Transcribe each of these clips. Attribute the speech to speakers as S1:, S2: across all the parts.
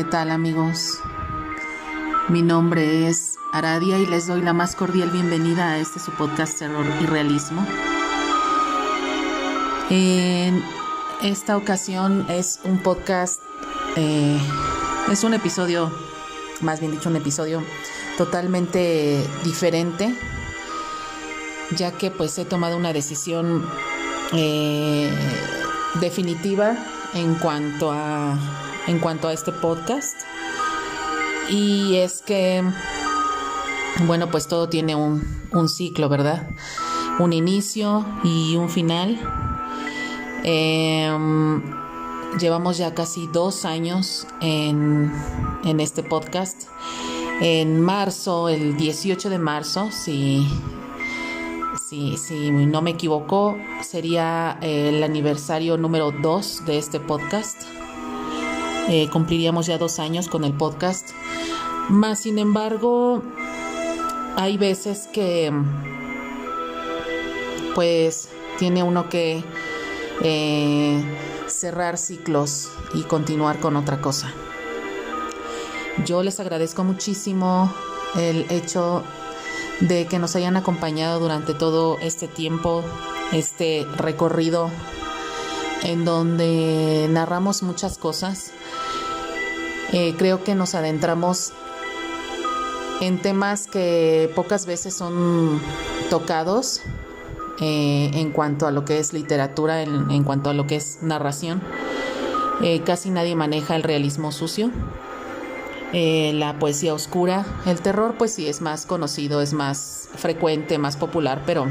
S1: ¿Qué tal amigos? Mi nombre es Aradia y les doy la más cordial bienvenida a este su podcast Terror y Realismo. En esta ocasión es un podcast, eh, es un episodio, más bien dicho un episodio totalmente diferente, ya que pues he tomado una decisión eh, definitiva en cuanto a en cuanto a este podcast. Y es que, bueno, pues todo tiene un, un ciclo, ¿verdad? Un inicio y un final. Em, llevamos ya casi dos años en, en este podcast. En marzo, el 18 de marzo, si, si, si no me equivoco, sería el aniversario número 2 de este podcast. Eh, cumpliríamos ya dos años con el podcast. Más sin embargo, hay veces que pues tiene uno que eh, cerrar ciclos y continuar con otra cosa. Yo les agradezco muchísimo el hecho de que nos hayan acompañado durante todo este tiempo, este recorrido en donde narramos muchas cosas eh, creo que nos adentramos en temas que pocas veces son tocados eh, en cuanto a lo que es literatura, en, cuanto a lo que es narración. Eh, casi nadie maneja el realismo sucio, la poesía oscura, el terror pues sí es más conocido, es más frecuente, más popular, pero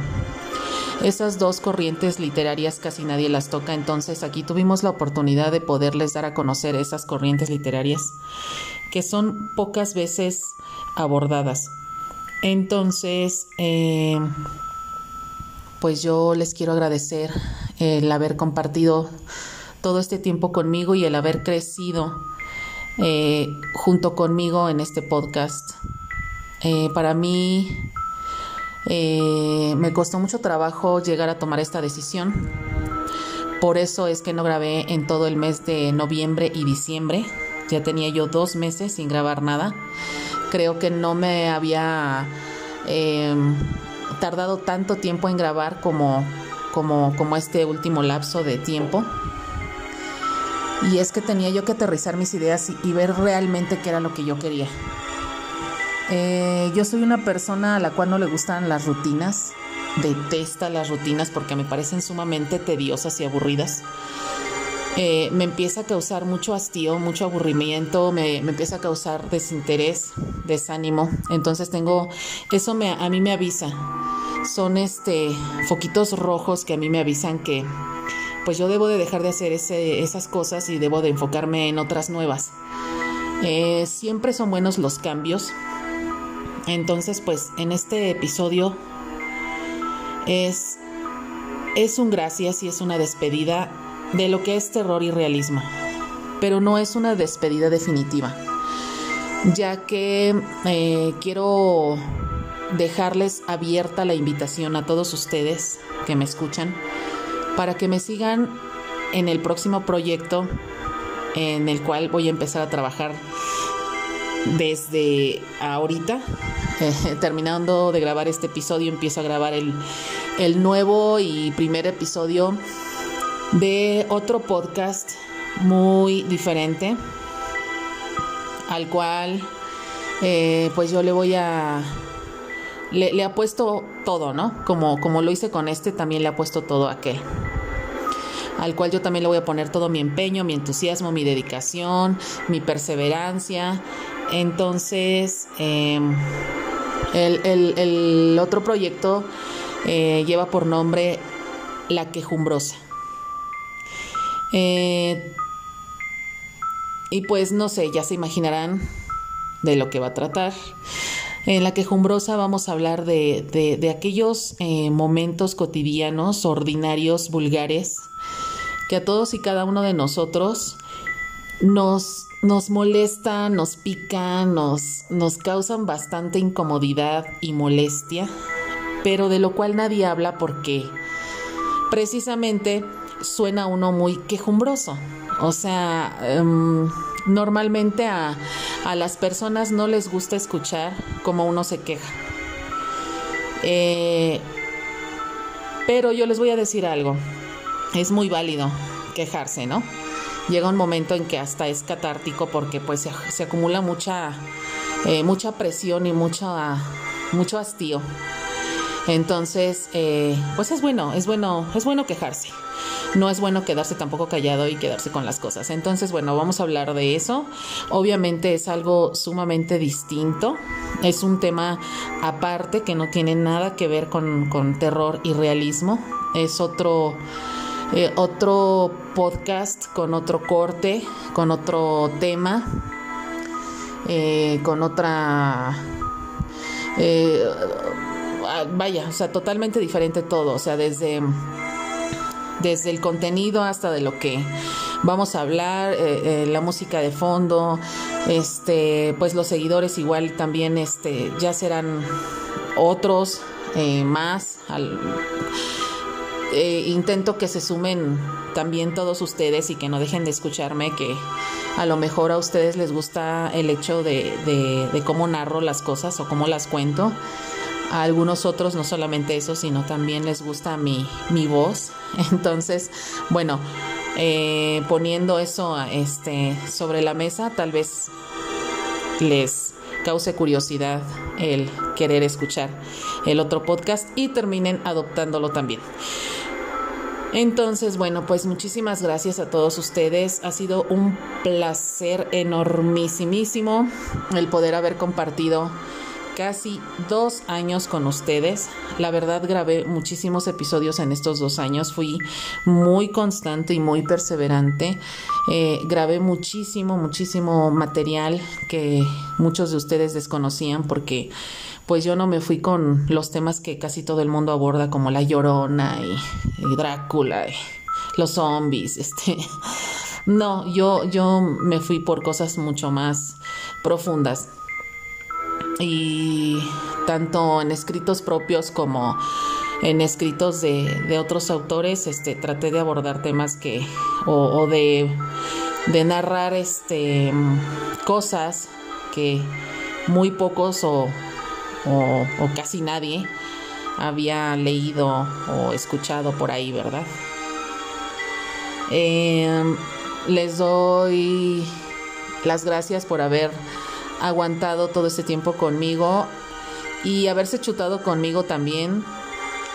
S1: esas dos corrientes literarias casi nadie las toca, entonces aquí tuvimos la oportunidad de poderles dar a conocer esas corrientes literarias que son pocas veces abordadas. Entonces, eh, pues yo les quiero agradecer el haber compartido todo este tiempo conmigo y el haber crecido eh, junto conmigo en este podcast. Eh, para mí eh, me costó mucho trabajo llegar a tomar esta decisión. Por eso es que no grabé en todo el mes de noviembre y diciembre. Ya tenía yo dos meses sin grabar nada. Creo que no me había em, tardado tanto tiempo en grabar como, como, como este último lapso de tiempo. Y es que tenía yo que aterrizar mis ideas y ver realmente qué era lo que yo quería. Eh, yo soy una persona a la cual no le gustan las rutinas, detesta las rutinas porque me parecen sumamente tediosas y aburridas. Eh, me empieza a causar mucho hastío, mucho aburrimiento, me, empieza a causar desinterés, desánimo. Entonces tengo, eso me, a mí me avisa. Son este foquitos rojos que a mí me avisan que pues yo debo de dejar de hacer esas cosas y debo de enfocarme en otras nuevas. Eh, siempre son buenos los cambios, entonces, pues en este episodio es, es un gracias y es una despedida de lo que es terror y realismo, pero no es una despedida definitiva, ya que eh, quiero dejarles abierta la invitación a todos ustedes que me escuchan para que me sigan en el próximo proyecto en el cual voy a empezar a trabajar desde ahorita, eh, terminando de grabar este episodio, empiezo a grabar el, el nuevo y primer episodio de otro podcast muy diferente, al cual eh, pues yo le voy a... Le, le apuesto todo, ¿no? Como, como lo hice con este, también le apuesto todo a aquel al cual yo también le voy a poner todo mi empeño, mi entusiasmo, mi dedicación, mi perseverancia. Entonces, em, el, otro proyecto eh, lleva por nombre La Quejumbrosa. Eh, y pues no sé, ya se imaginarán de lo que va a tratar. En la quejumbrosa vamos a hablar de, aquellos eh, momentos cotidianos, ordinarios, vulgares, que a todos y cada uno de nosotros nos, nos molestan, nos pican, nos, nos causan bastante incomodidad y molestia, pero de lo cual nadie habla porque precisamente suena uno muy quejumbroso. O sea, em, normalmente a, a, las personas no les gusta escuchar como uno se queja. Eh, pero yo les voy a decir algo. Es muy válido quejarse, ¿no? Llega un momento en que hasta es catártico porque pues se, acumula mucha, eh, mucha presión y mucha, mucho hastío. Entonces, eh, pues es bueno, es bueno, es bueno quejarse no es bueno quedarse tampoco callado y quedarse con las cosas. Entonces, bueno, vamos a hablar de eso. Obviamente es algo sumamente distinto. Es un tema aparte que no tiene nada que ver con, terror y realismo. Es otro... Eh, otro podcast con otro corte, con otro tema, eh, con otra... Eh, vaya, o sea, totalmente diferente todo, o sea, desde desde el contenido hasta de lo que vamos a hablar, la música de fondo, este, pues los seguidores igual también, este, ya serán otros más. Intento que se sumen también todos ustedes y que no dejen de escucharme, que a lo mejor a ustedes les gusta el hecho de, de cómo narro las cosas o cómo las cuento. A algunos otros no solamente eso, sino también les gusta mi, mi voz. Entonces, bueno, eh, poniendo eso este, sobre la mesa, tal vez les cause curiosidad el querer escuchar el otro podcast y terminen adoptándolo también. Entonces, bueno, pues muchísimas gracias a todos ustedes. Ha sido un placer enormísimo el poder haber compartido casi dos años con ustedes. La verdad grabé muchísimos episodios en estos dos años. Fui muy constante y muy perseverante. Eh, grabé muchísimo, muchísimo material que muchos de ustedes desconocían porque pues yo no me fui con los temas que casi todo el mundo aborda como la llorona y, Drácula y los zombies, este no, yo yo me fui por cosas mucho más profundas y tanto en escritos propios como en escritos de, otros autores este traté de abordar temas que o, de, narrar este cosas que muy pocos o, o, casi nadie había leído o escuchado por ahí verdad em, les doy las gracias por haber aguantado todo este tiempo conmigo y haberse chutado conmigo también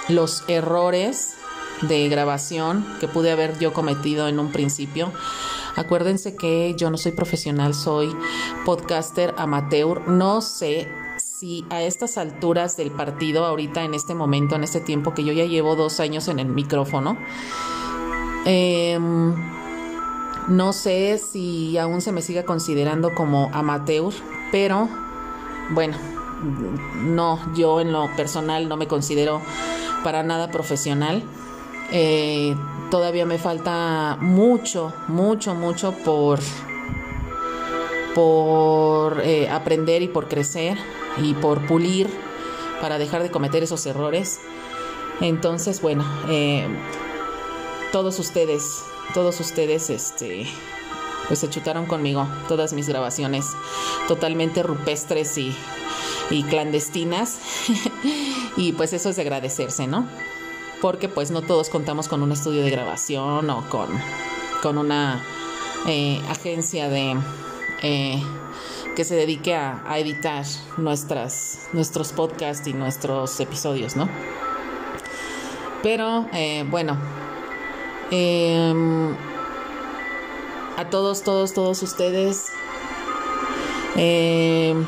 S1: los errores de grabación que pude haber yo cometido en un principio. Acuérdense que yo no soy profesional, soy podcaster amateur. No sé si a estas alturas del partido, ahorita en este momento, en este tiempo que yo ya llevo dos años en el micrófono, eh, no sé si aún se me siga considerando como amateur, pero bueno, no, yo en lo personal no me considero para nada profesional. Eh, todavía me falta mucho, mucho, mucho por, por eh, aprender y por crecer y por pulir para dejar de cometer esos errores. Entonces, bueno, eh, todos ustedes todos ustedes, este, pues se chutaron conmigo todas mis grabaciones totalmente rupestres y, clandestinas. y pues eso es de agradecerse, ¿no? Porque pues no todos contamos con un estudio de grabación o con, con una eh, agencia de... Eh, que se dedique a, editar nuestras, nuestros podcasts y nuestros episodios, ¿no? Pero eh, bueno, Em, a todos, todos, todos ustedes. Em,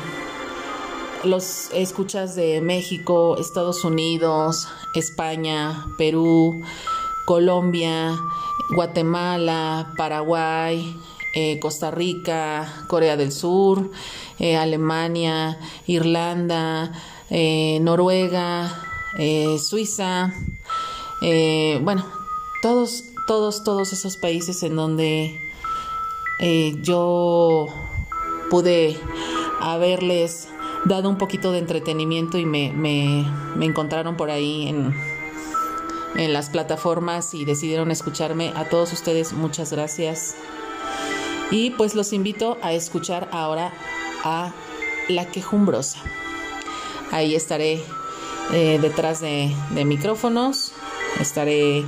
S1: los escuchas de México, Estados Unidos, España, Perú, Colombia, Guatemala, Paraguay, eh, Costa Rica, Corea del Sur, eh, Alemania, Irlanda, eh, Noruega, Suiza, bueno, todos, todos, todos esos países en donde eh, yo pude haberles dado un poquito de entretenimiento y me, me, encontraron por ahí en, en las plataformas y decidieron escucharme. A todos ustedes muchas gracias. Y pues los invito a escuchar ahora a La Quejumbrosa. Ahí estaré eh, detrás de, micrófonos, estaré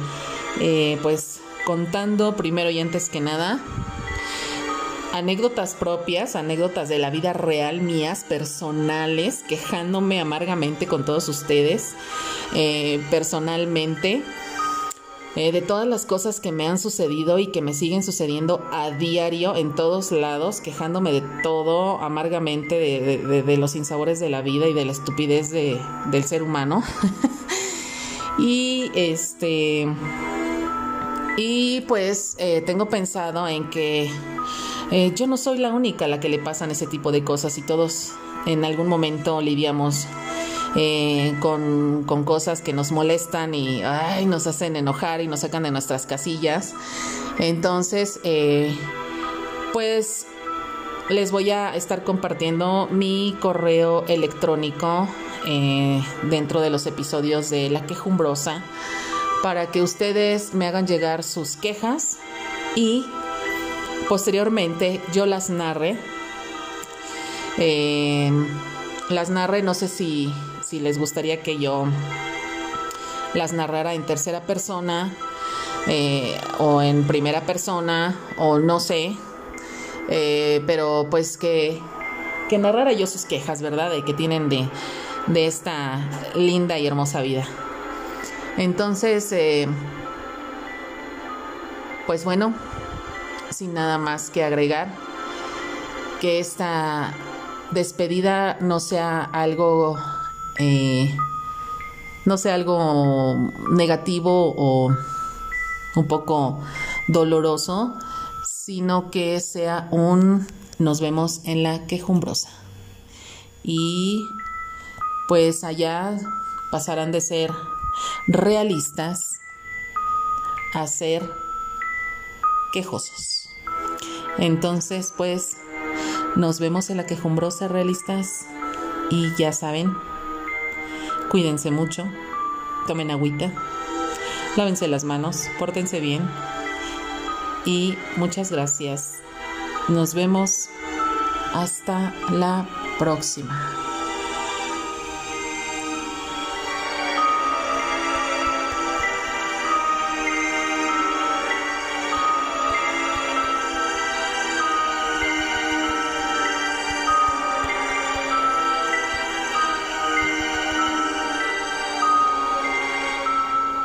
S1: eh, pues contando primero y antes que nada anécdotas propias, anécdotas de la vida real mías, personales, quejándome amargamente con todos ustedes, eh, personalmente eh, de todas las cosas que me han sucedido y que me siguen sucediendo a diario en todos lados, quejándome de todo amargamente, de, los insabores de la vida y de la estupidez del ser humano. y este. Y pues eh, tengo pensado en que eh, yo no soy la única a la que le pasan ese tipo de cosas y todos en algún momento lidiamos eh, con, cosas que nos molestan y nos hacen enojar y nos sacan de nuestras casillas. Entonces, eh, pues les voy a estar compartiendo mi correo electrónico dentro de los episodios de La Quejumbrosa para que ustedes me hagan llegar sus quejas y posteriormente yo las narre. las narre, no sé si si les gustaría que yo las narrara en tercera persona eh, o en primera persona o no sé, eh, pero pues que, que narrara yo sus quejas, ¿verdad? De que tienen de, de esta linda y hermosa vida. Entonces, eh, pues bueno, sin nada más que agregar, que esta despedida no sea algo eh, no sea algo negativo o un poco doloroso, sino que sea un nos vemos en la quejumbrosa. Y pues allá pasarán de ser realistas a ser quejosos. Entonces, pues nos vemos en la quejumbrosa realistas y ya saben, Cuídense mucho, tomen agüita, lávense las manos, pórtense bien y muchas gracias. Nos vemos hasta la próxima.